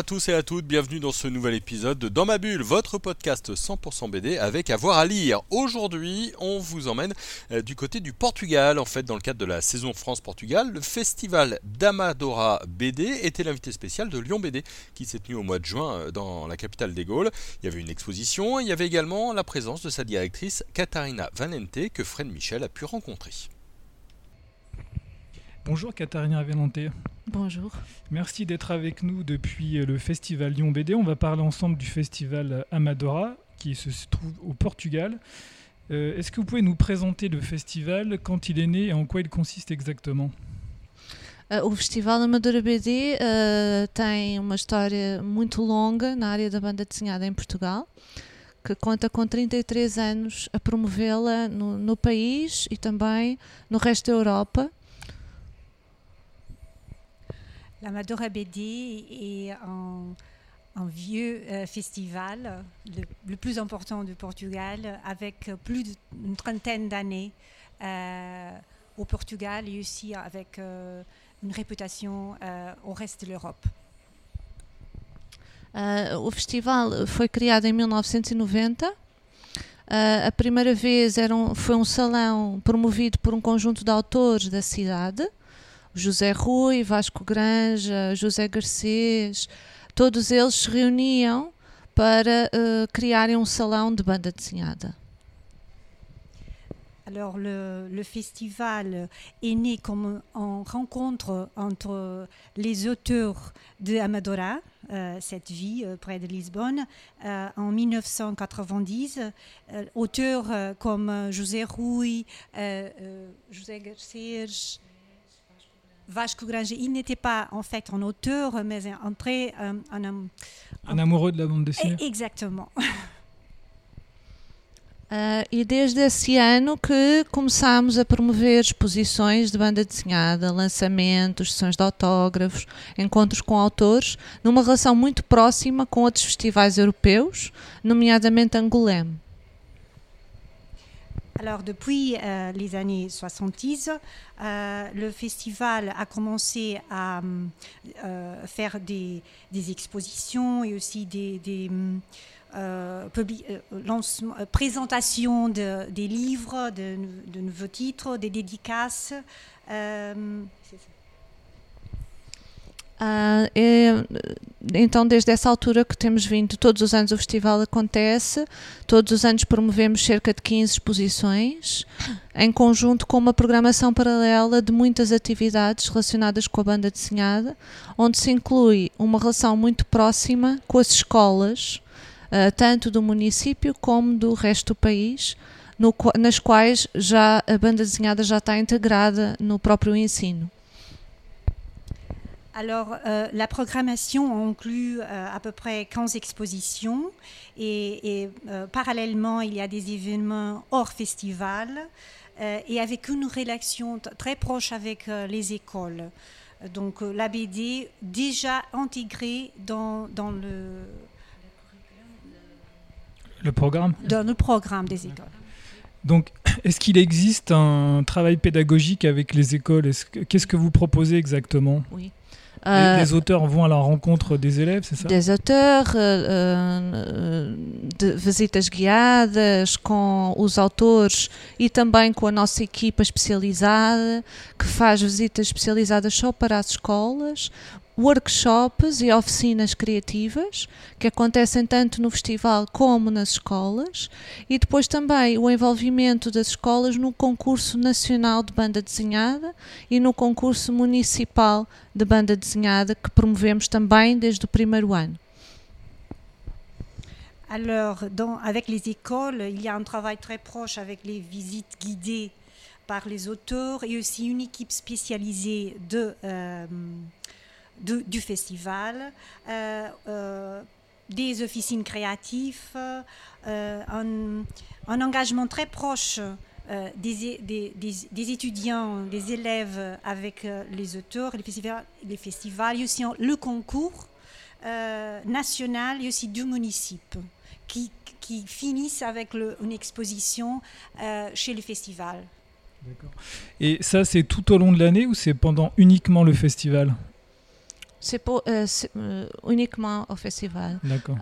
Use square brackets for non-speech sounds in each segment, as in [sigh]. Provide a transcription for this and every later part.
À tous et à toutes, bienvenue dans ce nouvel épisode de Dans ma bulle, votre podcast 100% BD avec avoir à, lire. Aujourd'hui, on vous emmène euh, du côté du Portugal, en fait, dans le cadre de la saison France-Portugal. Le festival d'Amadora BD était l'invité spécial de Lyon BD qui s'est tenu au mois de juin euh, dans la capitale des Gaules. Il y avait une exposition, il y avait également la présence de sa directrice Katharina Vanente que Fred Michel a pu rencontrer. Bonjour Katharina Venante. Bonjour. Merci d'être avec nous depuis le festival Lyon BD. On va parler ensemble du festival Amadora qui se trouve au Portugal. Euh, Est-ce que vous pouvez nous présenter le festival, quand il est né et en quoi il consiste exactement? Uh, o Festival Amadora BD uh, tem uma história muito longa na área da banda desenhada em Portugal, que conta com 33 anos a promovê-la no, no país e também no resto da Europa. L'Amadora BD est un, vieux euh, festival, le, plus important du Portugal, avec plus d'une trentaine d'années euh, au Portugal et aussi avec euh, une réputation au reste de l'Europe. O festival foi criado em 1990. Uh, a primeira vez era um, foi um salão promovido por um conjunto de autores da cidade. José Rui, Vasco Granja, José Garcês, todos eles se reuniam para uh, criarem um salão de banda desenhada. Alors le, le, festival est né comme une rencontre entre les auteurs de Amadora, euh, cette ville euh, près de Lisbonne, euh, en 1990. auteurs comme José Rui, José Garcês, Vasco Granger, il n'était pas en fait un auteur, mais un très un, un, un, un amoureux de la bande dessinée. Exactement. Uh, [laughs] e desde esse ano que começámos a promover exposições de banda desenhada, lançamentos, sessões de autógrafos, encontros com autores, numa relação muito próxima com outros festivais europeus, nomeadamente Angoulême. Alors depuis euh, les années 70, euh, le festival a commencé à euh, faire des, expositions et aussi des, des lancement, présentation de, des livres, de, nouveaux titres, des dédicaces. Uh, é, então, desde essa altura que temos vindo, todos os anos o festival acontece, todos os anos promovemos cerca de 15 exposições, em conjunto com uma programação paralela de muitas atividades relacionadas com a banda desenhada, onde se inclui uma relação muito próxima com as escolas, uh, tanto do município como do resto do país, no, nas quais já a banda desenhada já está integrada no próprio ensino. Alors, euh, la programmation inclut euh, à peu près 15 expositions et, et euh, parallèlement, il y a des événements hors festival et avec une relation très proche avec les écoles. Donc, la BD déjà intégrée dans, dans le, le programme? Dans le programme des écoles. Donc, [coughs] est-ce qu'il existe un travail pédagogique avec les écoles? Qu'est-ce que vous proposez exactement? Oui. Euh, les, auteurs vont à la rencontre des élèves, c'est ça? Des auteurs, uh, de visitas guiadas com os autores e também com a nossa equipa especializada, que faz visitas especializadas só para as escolas, workshops e oficinas criativas que acontecem tanto no festival como nas escolas e depois também o envolvimento das escolas no concurso nacional de banda desenhada e no concurso municipal de banda desenhada que promovemos também desde o primeiro ano. Alors, dans, avec les écoles, il y a un travail très proche avec les visites guidées par les auteurs et aussi une équipe spécialisée de euh, du festival, euh, euh, des officines créatives, euh, un, engagement très proche des, des, étudiants, des élèves avec les auteurs, les festivals, les festivals, et aussi en- le concours national. Et aussi du municipes qui, qui finissent avec une exposition chez le festival. Et ça, c'est tout au long de l'année ou c'est pendant uniquement le festival? C'est euh, euh, uniquement au festival. D'accord.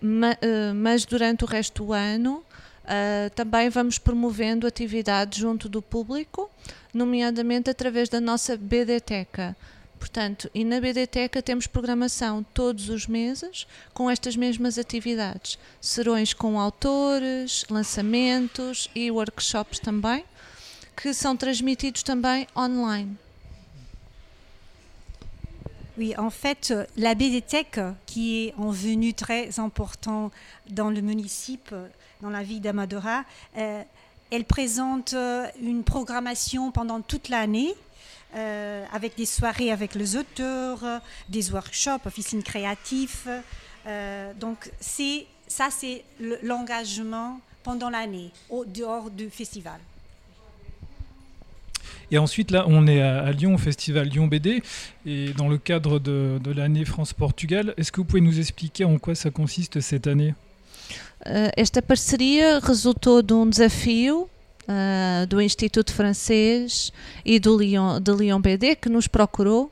Ma- eh, mas durante o resto do ano ah, também vamos promovendo atividades junto do público, nomeadamente através da nossa BDteca. Portanto, e na BDteca temos programação todos os meses com estas mesmas atividades. Serões com autores, lançamentos e workshops também, que são transmitidos também online. Oui, en fait, euh, la BDTech, qui est en venue très important dans le municipe, dans la ville d'Amadora, euh, elle présente euh, une programmation pendant toute l'année. avec des soirées avec les auteurs, des workshops, officines créatives. Donc c'est ça, c'est le- l'engagement pendant l'année, au dehors du festival. Et ensuite, là, on est à, à Lyon, au festival Lyon BD, et dans le cadre de, de l'année France-Portugal, est-ce que vous pouvez nous expliquer en quoi ça consiste cette année? Uh, esta parceria resultou de um desafio uh, do Instituto Francês e do Lyon, de Lyon BD que nos procurou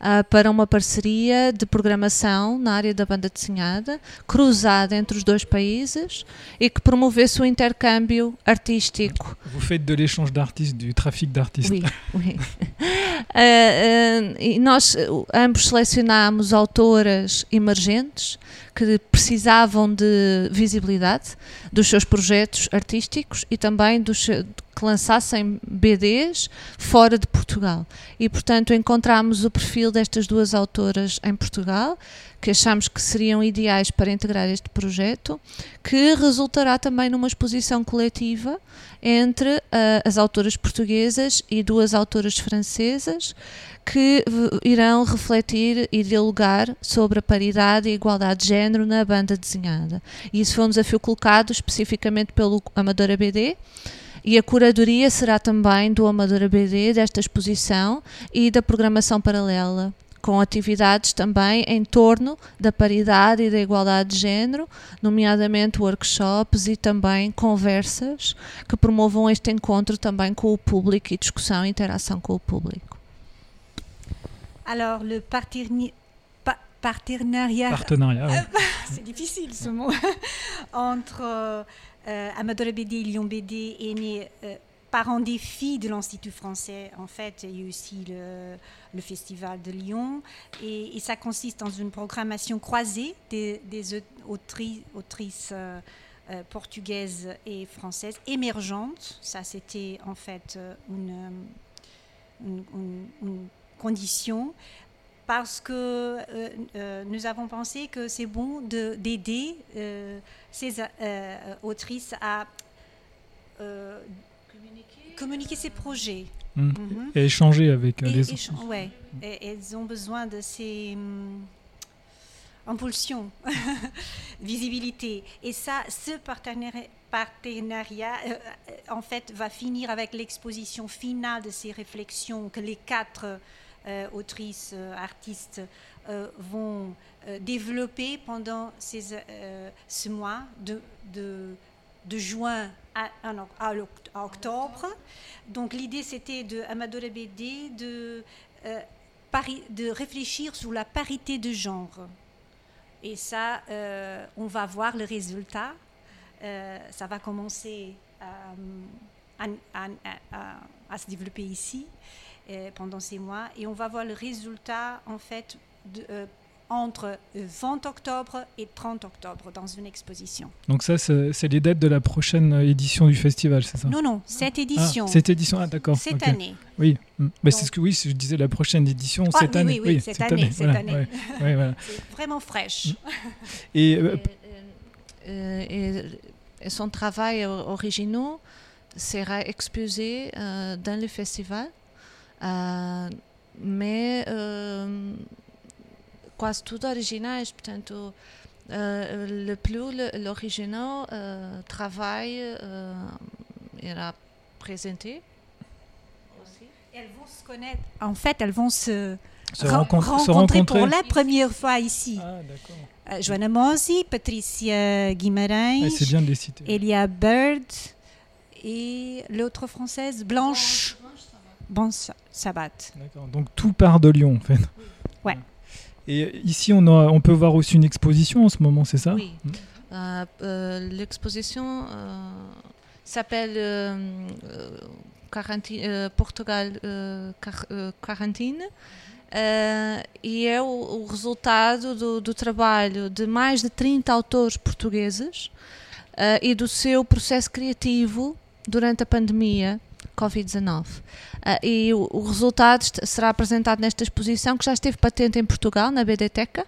uh, para uma parceria de programação na área da banda desenhada, cruzada entre os dois países e que promovesse o intercâmbio artístico Vous faites de l'échange d'artistes, du trafic d'artistes. Oui, oui. Eh, [laughs] eh, e nós eh, ambos selecionámos autoras emergentes que precisavam de visibilidade dos seus projetos artísticos e também dos, que lançassem BDs fora de Portugal. E, portanto, encontramos o perfil destas duas autoras em Portugal, que achamos que seriam ideais para integrar este projeto, que resultará também numa exposição coletiva entre ah, as autoras portuguesas e duas autoras francesas que irão refletir e dialogar sobre a paridade e igualdade de género na banda desenhada. E isso foi um desafio colocado especificamente pelo Amadora BD. E a curadoria será também do Amadora BD desta exposição e da programação paralela, com atividades também em torno da paridade e da igualdade de género, nomeadamente workshops e também conversas que promovam este encontro também com o público e discussão e interação com o público. Alors le parterni- pa- partenariat Partenariat. ouais. c'est difficile ce mot, [laughs] entre euh, Amadora BD et Lyon BD est né euh, par un défi de l'Institut français. En fait, il y a aussi le, Festival de Lyon. Et, ça consiste dans une programmation croisée des, des aut- autri- autrices euh, euh, portugaises et françaises émergentes. Ça, c'était en fait euh, une, condition parce que nous avons pensé que c'est bon de- d'aider ces autrices à communiquer ses projets. Mm. Mhm. Et échanger avec euh, Et- les autres. ch- ouais. Et elles ont besoin de ces hum, impulsions, [laughs] visibilité. Et ça, ce partenari- partenariat, euh, euh, en fait, va finir avec l'exposition finale de ces réflexions que les quatre euh, autrices, euh, artistes euh, vont euh, développer pendant ces, euh, ce mois de, de, de juin à, à oc- à oct- à octobre. Donc l'idée c'était de Amadora BD de, euh, de réfléchir sur la parité de genre. Et ça, euh, on va voir le résultat. Euh, ça va commencer à, à- se développer ici pendant ces mois. Et on va voir le résultat en fait de, entre euh, 20 octobre et 30 octobre dans une exposition. Donc ça, c'est les dates de la prochaine euh, édition du festival, c'est ça? Non, non, cette Ah, édition, cette édition, ah d'accord. cette année. Oui, mm. Bah, c'est ce que oui, je disais la prochaine édition Ah, cette oui, année. oui, oui, cette année, cette voilà, année. ouais, ouais, voilà. [laughs] C'est vraiment fraîche. Et euh, Et, et- et son travail original sera exposé euh, dans le festival, euh, mais euh, quase tudo originais, portanto, euh, le plus l'original euh, travaille euh, irá présenter. Elles vont se connaître. En fait, elles vont se, Se, ren- rencontre- se rencontrer pour la première fois ici. Ah. Euh, Joanna Mosi, Patricia Guimarães, Ah, c'est bien de les citer. Elia Bird et l'autre française, Blanche. Bon Sabat. Donc tout part de Lyon, en fait. Ouais. Et ici, on, a- on peut voir aussi une exposition en ce moment, c'est ça Oui. Mm. Euh, euh, L'exposition euh, s'appelle euh, euh, Portugal Quar- Quarantine eh, e é o, o resultado do, do trabalho de mais de 30 autores portugueses eh, e do seu processo criativo durante a pandemia Covid-19. Eh, e o, o resultado será apresentado nesta exposição que já esteve patente em Portugal, na BDTECA,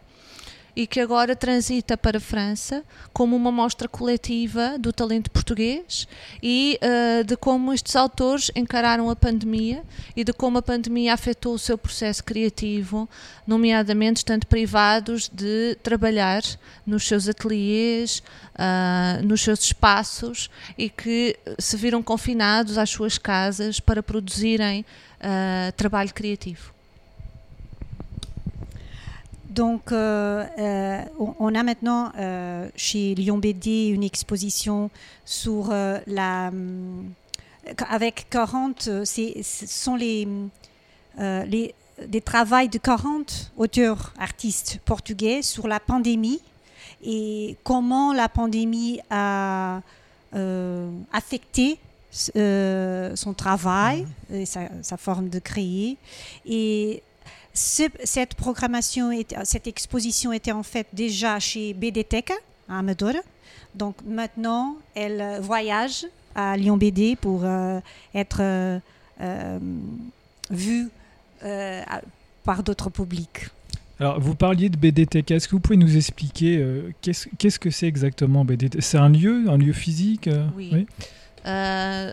e que agora transita para a França como uma mostra coletiva do talento português e eh, de como estes autores encararam a pandemia e de como a pandemia afetou o seu processo criativo, nomeadamente estando privados de trabalhar nos seus ateliês, ah, nos seus espaços e que se viram confinados às suas casas para produzirem ah, trabalho criativo. Donc, euh, euh, on, a maintenant euh, chez Lyon BD une exposition sur la. avec 40, euh, c'est- ce sont les, les, des travaux de 40 auteurs, artistes portugais sur la pandémie et comment la pandémie a affecté son travail et sa, sa forme de créer. Et ce- cette programmation, était- cette exposition était en fait déjà chez BDTECA à Amadora. Donc maintenant, elle euh, voyage à Lyon BD pour euh, être euh, euh, vue euh, par d'autres publics. Alors, vous parliez de BDTK. Est-ce que vous pouvez nous expliquer euh, qu'est-ce qu'est-ce que c'est exactement BDTK C'est un lieu, un lieu physique Oui. Ah,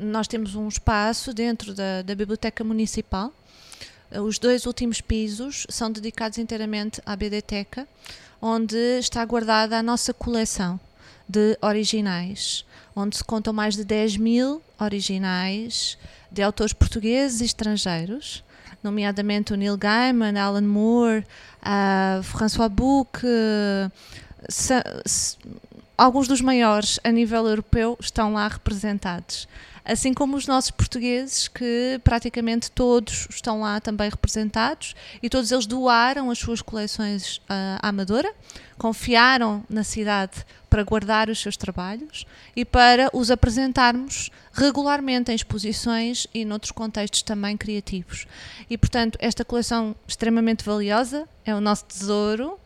nós temos um espaço dentro da, da Biblioteca Municipal. Os dois últimos pisos são dedicados inteiramente à biblioteca, onde está guardada a nossa coleção de originais, onde se contam mais de 10 mil originais de autores portugueses e estrangeiros, nomeadamente o Neil Gaiman, Alan Moore, ah, François Buc, eh, alguns dos maiores a nível europeu estão lá representados. Assim como os nossos portugueses, que praticamente todos estão lá também representados e todos eles doaram as suas coleções ah, à Amadora, confiaram na cidade para guardar os seus trabalhos e para os apresentarmos regularmente em exposições e noutros contextos também criativos. E portanto, esta coleção extremamente valiosa é o nosso tesouro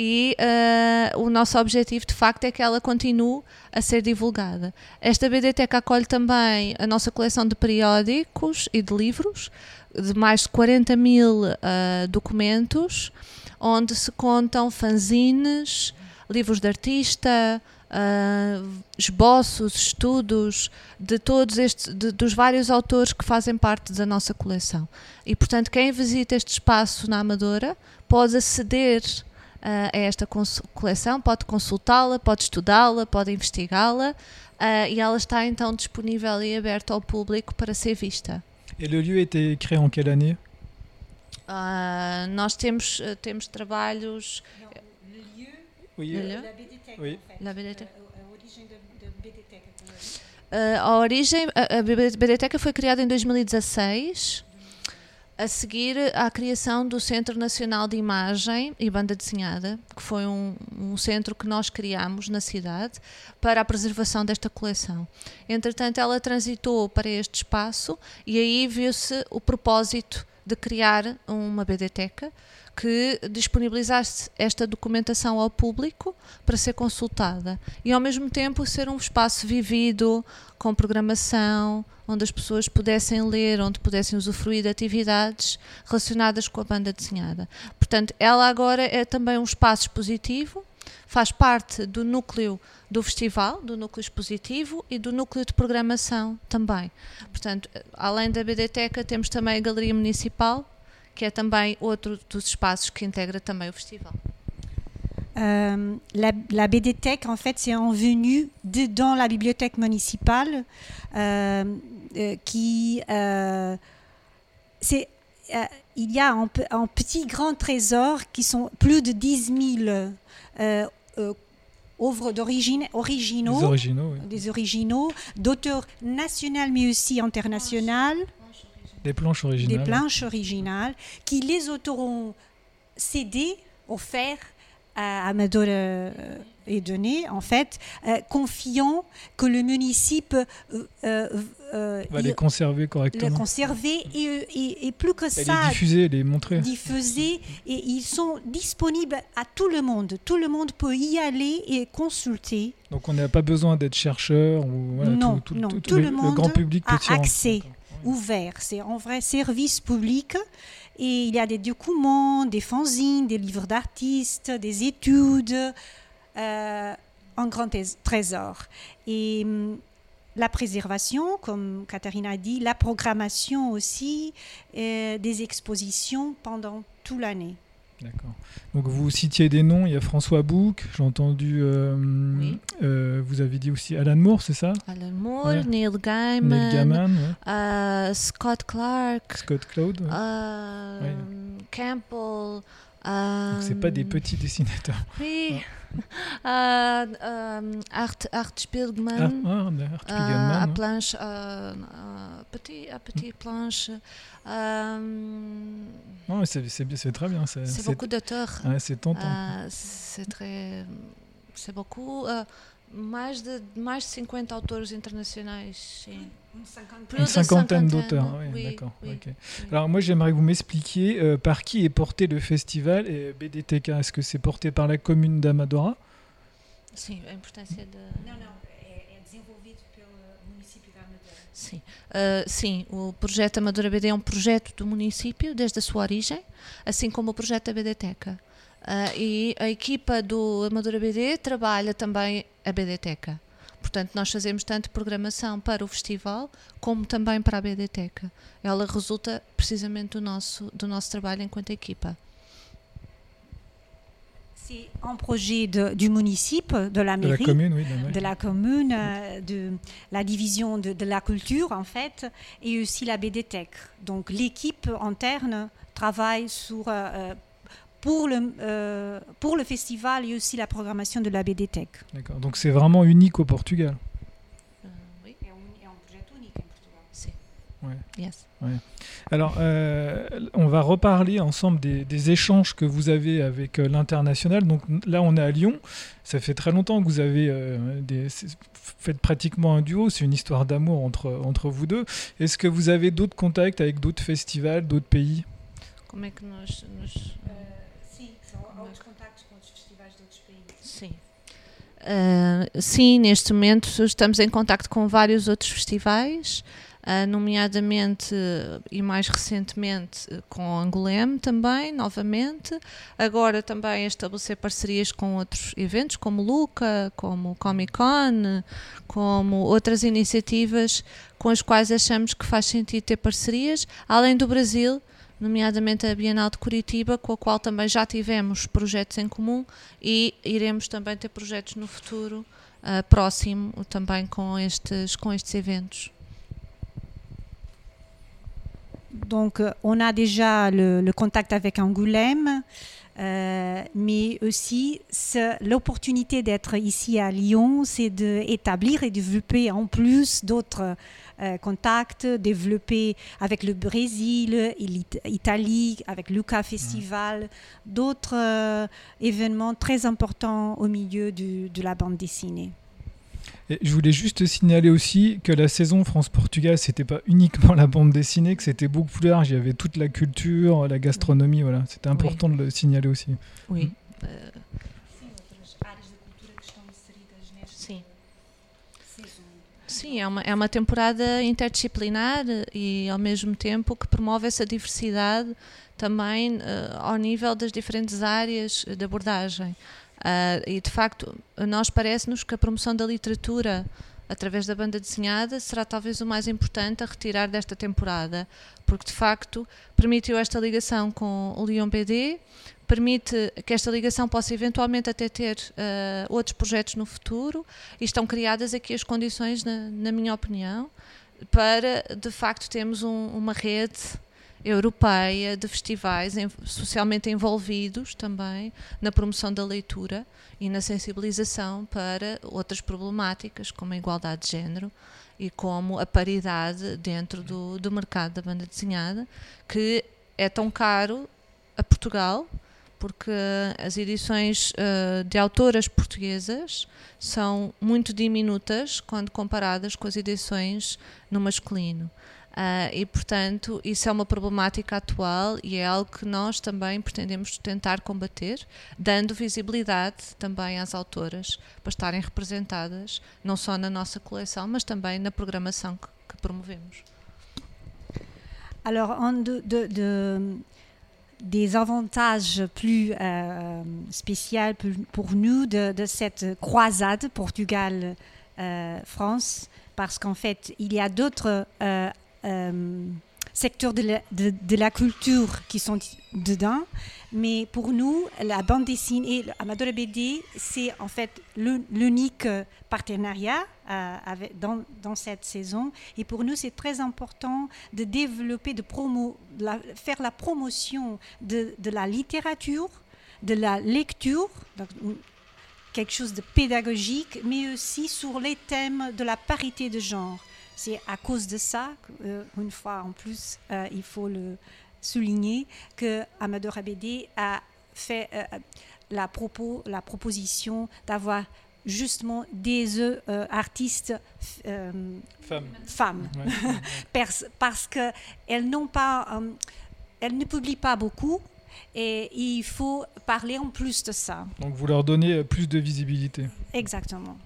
e eh, o nosso objetivo de facto é que ela continue a ser divulgada. Esta BDTEC acolhe também a nossa coleção de periódicos e de livros, de mais de 40 mil eh, documentos, onde se contam fanzines, livros de artista, ah, esboços, estudos de todos estes, de- dos vários autores que fazem parte da nossa coleção. E portanto, quem visita este espaço na Amadora pode aceder a esta coleção, pode consultá-la, pode estudá-la, pode investigá-la ah, e ela está então disponível e aberta ao público para ser vista. Et le lieu a été créé en quelle année Ah, nós temos, ah, temos trabalhos. Oui. Le lieu Oui. La biblioteca. Ah, a origem, a, a biblioteca foi criada em 2016, a seguir à criação do Centro Nacional de Imagem e Banda Desenhada, que foi um, um centro que nós criámos na cidade para a preservação desta coleção. Entretanto, ela transitou para este espaço e aí viu-se o propósito de criar uma biblioteca que disponibilizasse esta documentação ao público para ser consultada e ao mesmo tempo ser um espaço vivido com programação onde as pessoas pudessem ler, onde pudessem usufruir de atividades relacionadas com a banda desenhada. Portanto, ela agora é também um espaço expositivo, faz parte do núcleo do festival, do núcleo expositivo e do núcleo de programação também. Portanto, além da biblioteca, temos também a Galeria Municipal, que é também outro dos espaços que integra também o festival. euh, la, la BDTech, en fait, c'est en venue dans la bibliothèque municipale euh, euh, qui. euh, c'est, euh, il y a un, un petit grand trésor qui sont plus de 10 000 euh, euh, œuvres d'origine originaux originaux, oui. des originaux, d'auteurs nationaux mais aussi internationaux, Des planches originales. des planches originales, qui les auteurs ont cédées, offertes à Amador euh, et donné, en fait, euh, confiant que le municipe euh, euh, va les conserver correctement. conserver et, et- et plus que Et ça, les diffuser, les montrer. diffusés et ils sont disponibles à tout le monde. Tout le monde peut y aller et consulter. Donc on n'a pas besoin d'être chercheur ou voilà, Non, tout, non, tout- tout le monde grand public peut a accès. Ouvert. C'est un vrai service public et il y a des documents, des fanzines, des livres d'artistes, des études, euh, un grand tés- trésor. Et hum, la préservation, comme Katharina a dit, la programmation aussi, euh, des expositions pendant toute l'année. D'accord. Donc vous citiez des noms, il y a François Bouc, j'ai entendu, euh, Oui. euh, vous avez dit aussi Alan Moore, c'est ça? Alan Moore, Ouais. Neil Gaiman, Neil Gaiman, ouais. euh, Scott Clark, Scott Cloud. ouais. Campbell. Donc c'est pas des euh, petits dessinateurs. [laughs] Oui. Euh, euh, Art, Art Ah, Spiegelman. ah, Art Euh, Spiegelman, à ouais. planche, petit, à petit planche. Euh, Non, c'est c'est bien, c'est très bien. C'est beaucoup d'auteurs. ouais, c'est tentant. C'est très. C'est beaucoup. mais de, mais de 50 autores internationais. sim. Une cinquantaine cinquantaine, d'auteurs, oui, d'accord. oui, ok. oui. Alors moi j'aimerais que vous m'expliquiez euh, par qui est porté le festival et BDTK. Est-ce que c'est porté par la commune d'Amadora? Sim, a importância de. Não, não, é, é desenvolvido pelo município de Amadora. Sim. Uh, sim, o projeto Amadora BD é um projeto do município desde a sua origem, assim como o projeto da BDteca. Uh, e a equipa do Amadora BD trabalha também a BDteca. Portanto, nós fazemos tanto programação para o festival como também para a BDteca. Ela resulta precisamente do nosso, do nosso trabalho enquanto equipa. C'est un projet de- du municipio, de la De la mairie. commune, oui. de- de la commune, de la division de, de la culture en fait, et aussi la BDTech. Donc l'équipe interne travaille sur, euh, pour, le, euh, pour le festival et aussi la programmation de la BDTech. D'accord. Donc c'est vraiment unique au Portugal. Uh, oui, um, projet unique em Portugal. Ouais. Yes. Alors, euh, on va reparler ensemble des, des échanges que vous avez avec euh, l'international. Donc là, on est à Lyon. Ça fait très longtemps que vous avez euh, des, faites pratiquement un duo. C'est une histoire d'amour entre, entre vous deux. Est-ce que vous avez d'autres contacts avec d'autres festivals, d'autres pays? Como é que são outros contactos com outros festivais de outros países. Sim. Ah, sim, neste momento estamos em contacto com vários outros festivais, ah, nomeadamente e mais recentemente com Angolem também, novamente. Agora também a estabelecer parcerias com outros eventos, como Luca, como Comic Con, como outras iniciativas com as quais achamos que faz sentido ter parcerias, além do Brasil, nomeadamente a Bienal de Curitiba, com a qual também já tivemos projetos em comum e iremos também ter projetos no futuro ah, próximo também com estes, com estes eventos. Donc, on a déjà le, le contact avec Angoulême, euh, mais aussi l'opportunité d'être ici à Lyon, c'est d'établir et développer en plus d'autres euh, contacts, développer avec le Brésil, l'Italie, avec Luca Festival, d'autres euh, événements très importants au milieu du- de la bande dessinée. Et je voulais juste signaler aussi que la saison France-Portugal, c'était pas uniquement la bande dessinée, que c'était beaucoup plus large. Il y avait toute la culture, la gastronomie, voilà. C'était important de le signaler aussi. Oui. Sim, Sim, é uma, é uma temporada interdisciplinar e ao mesmo tempo que promove essa diversidade também eh, ao nível das diferentes áreas de abordagem. Ah, e de facto, nós parece-nos que a promoção da literatura através da banda desenhada, será talvez o mais importante a retirar desta temporada, porque de facto permitiu esta ligação com o Lyon BD, permite que esta ligação possa eventualmente até ter uh, outros projetos no futuro e estão criadas aqui as condições, na, na minha opinião, para de facto termos um, uma rede europeia de festivais em, socialmente envolvidos também na promoção da leitura e na sensibilização para outras problemáticas, como a igualdade de género e como a paridade dentro do, do mercado da banda desenhada, que é tão caro a Portugal, porque as edições uh, de autoras portuguesas são muito diminutas quando comparadas com as edições no masculino. Uh, e, portanto, isso é uma problemática atual e é algo que nós também pretendemos tentar combater, dando visibilidade também às autoras para estarem representadas, não só na nossa coleção, mas também na programação que, que promovemos. Alors, un de, de, de, des avantages plus euh, spéciaux pour nous de, cette croisade Portugal-France, euh, parce qu'en fait, il y a d'autres euh, secteurs de la, culture qui sont dedans. Mais pour nous, la bande dessinée, Amadora BD, c'est en fait l'unique partenariat euh, dans, cette saison. Et pour nous, c'est très important de développer, de la, faire la promotion de, la littérature, de la lecture, donc, quelque chose de pédagogique, mais aussi sur les thèmes de la parité de genre. C'est à cause de ça, euh, une fois en plus, euh, il faut le souligner, que Amador Abédé a fait euh, la, propos, la proposition d'avoir justement des euh, artistes euh, femmes, femmes. Ouais. [laughs] parce, parce qu'elles n'ont pas, euh, elles ne publient pas beaucoup. Et il faut parler en plus de ça. Donc vous leur donnez plus de visibilité. Exactement.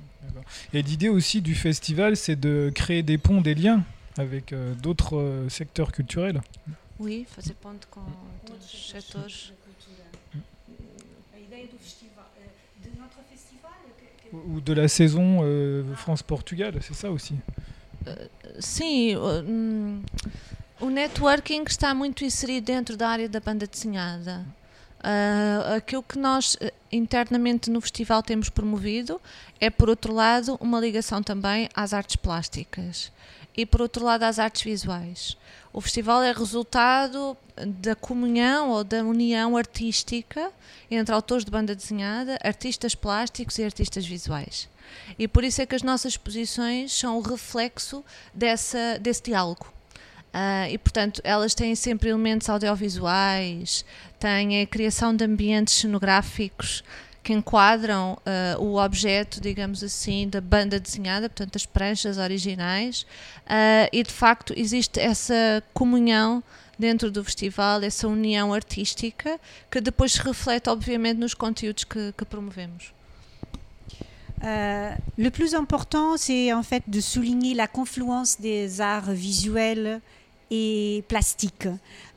Et l'idée aussi du festival, c'est de créer des ponts, des liens avec euh, d'autres euh, secteurs culturels. Oui, fazer ponto com outros setores. Ou de la saison euh, France-Portugal, c'est ça aussi Sim, o networking está muito inserido dentro da área da banda desenhada. Uh, aquilo que nós internamente no festival temos promovido é, por outro lado, uma ligação também às artes plásticas e, por outro lado, às artes visuais. O festival é resultado da comunhão ou da união artística entre autores de banda desenhada, artistas plásticos e artistas visuais. E por isso é que as nossas exposições são o reflexo dessa, desse diálogo. Uh, e portanto elas têm sempre elementos audiovisuais, têm a criação de ambientes cenográficos que enquadram uh, o objeto, digamos assim, da banda desenhada, portanto as pranchas originais, uh, e de facto existe essa comunhão dentro do festival, essa união artística que depois se reflete obviamente nos conteúdos que, que promovemos. Euh, le plus important, c'est en fait de souligner la confluence des arts visuels et plastique.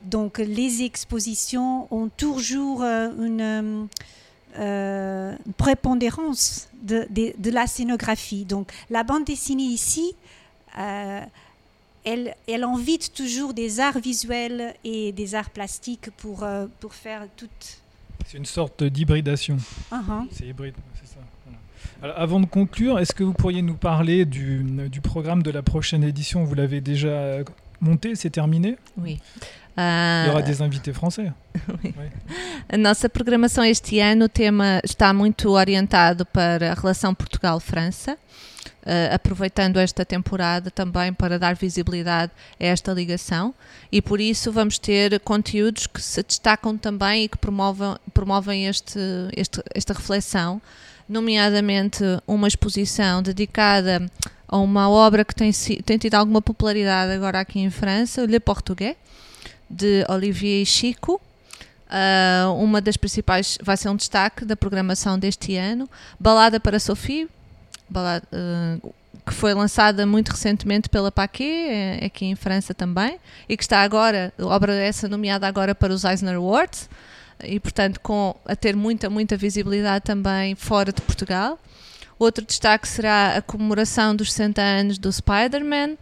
Donc les expositions ont toujours euh, une, euh, prépondérance de, de, de, la scénographie. Donc la bande dessinée ici, euh, elle, elle, invite toujours des arts visuels et des arts plastiques pour, euh, pour faire toute... C'est une sorte d'hybridation. Uh -huh. C'est hybride, c'est ça. Alors, avant de conclure, est-ce que vous pourriez nous parler du, du programme de la prochaine édition? Vous l'avez déjà monté, c'est terminé? Oui. Uh, Il y aura des invités français. [laughs] oui. A nossa programação este ano, o tema está muito orientado para a relação Portugal-França. Uh, aproveitando esta temporada também para dar visibilidade a esta ligação e por isso vamos ter conteúdos que se destacam também e que promovem, promovem este, este, esta reflexão, nomeadamente uma exposição dedicada a uma obra que tem, tem tido alguma popularidade agora aqui em França, Le Portugais, de Olivier Chico. Uh, uma das principais vai ser um destaque da programação deste ano. Balada para Sophie, balada, uh, que foi lançada muito recentemente pela Paquet, é, aqui em França também, e que está agora, obra essa nomeada agora para os Eisner Awards, e portanto com, a ter muita, muita visibilidade também fora de Portugal Outro destaque será a comemoração dos 60 anos do Spider-Man.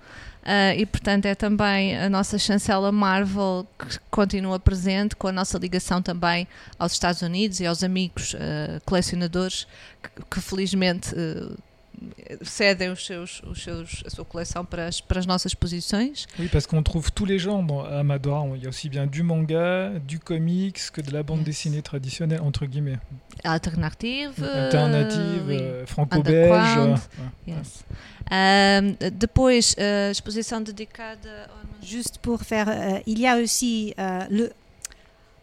Uh, e portanto é também a nossa chancela Marvel que continua presente com a nossa ligação também aos Estados Unidos e aos amigos uh, colecionadores que, que felizmente uh, cedem os seus, os seus, a sua coleção para as, para as nossas posições. Oui, parce qu'on trouve tous les genres dans Amadora. Il y a aussi bien du manga, du comics que de la bande yes. dessinée traditionnelle, entre guillemets. Alternative. Alternative, oui. euh, franco-belge. Yes. Euh, depois, exposição dedicada. Juste pour faire. Uh, il y a aussi uh, le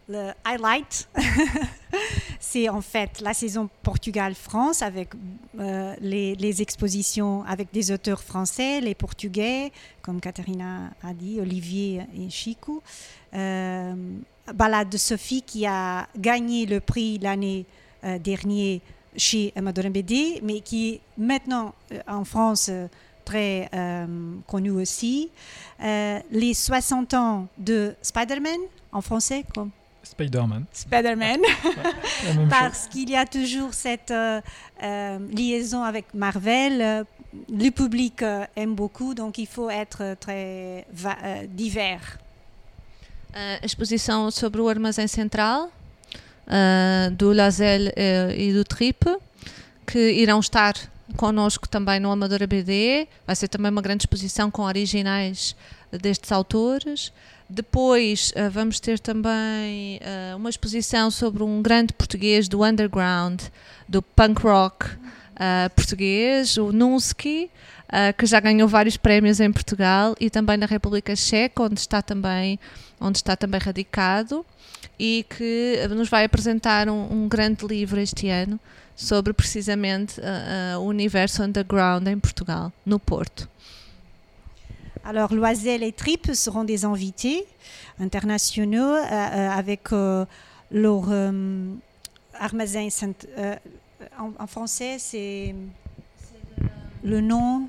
le highlight, [laughs] c'est en fait la saison Portugal-France avec euh, les, expositions avec des auteurs français, les Portugais, comme Katharina a dit, Olivier et Chico. Euh, Balade de Sophie qui a gagné le prix l'année euh, dernière chez Amador BD, mais qui est maintenant en France très euh, connu aussi. les 60 ans de Spider-Man en français, comme Spider-Man. Spider-Man. [laughs] Ouais, Parce qu'il y a toujours cette euh, euh, liaison avec Marvel. Euh, le public euh, aime beaucoup, donc il faut être très euh, divers. Uh, exposição sobre o armazém central do Lazel e do Trip, que irão estar connosco também no Amadora BD. Vai ser também uma grande exposição com originais destes autores. Depois uh, vamos ter também uh, uma exposição sobre um grande português do underground, do punk rock uh, português, o Nunsky, que já ganhou vários prémios em Portugal e também na República Checa, onde está também, onde está também radicado e que nos vai apresentar um, um grande livro este ano sobre precisamente o universo underground em Portugal, no Porto. Alors, Loisel et Trip seront des invités internationaux euh, euh, avec euh, leur euh, euh, en, en, français, c'est le nom.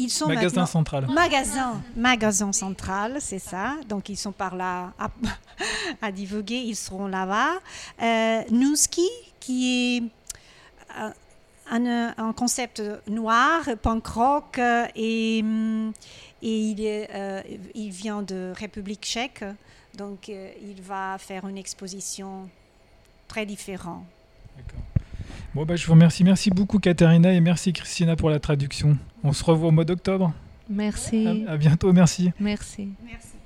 Ils sont magasin central. Magasin, magasin central, c'est ça. Donc ils sont par là à, [laughs] à divulguer, ils seront là-bas. Euh, Nuski, qui est un, un, concept noir, punk rock, et, et il, est, euh, il vient de République tchèque, donc euh, il va faire une exposition très différente. D'accord. Bon, bah, je vous remercie. Merci beaucoup, Katharina, et merci, Christina, pour la traduction. On se revoit au mois d'octobre. Merci. À, à, bientôt, merci. Merci. Merci.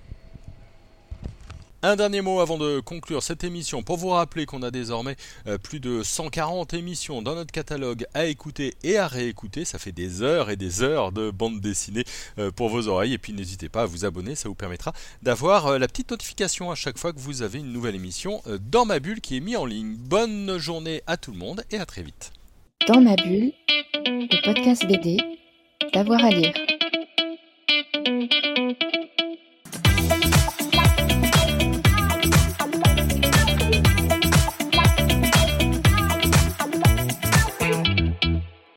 Un dernier mot avant de conclure cette émission pour vous rappeler qu'on a désormais euh, plus de 140 émissions dans notre catalogue à écouter et à réécouter. Ça fait des heures et des heures de bande dessinée euh, pour vos oreilles. Et puis n'hésitez pas à vous abonner, ça vous permettra d'avoir euh, la petite notification à chaque fois que vous avez une nouvelle émission dans ma bulle qui est mise en ligne. Bonne journée à tout le monde et à très vite. Dans ma bulle, le podcast BD, d'avoir à lire.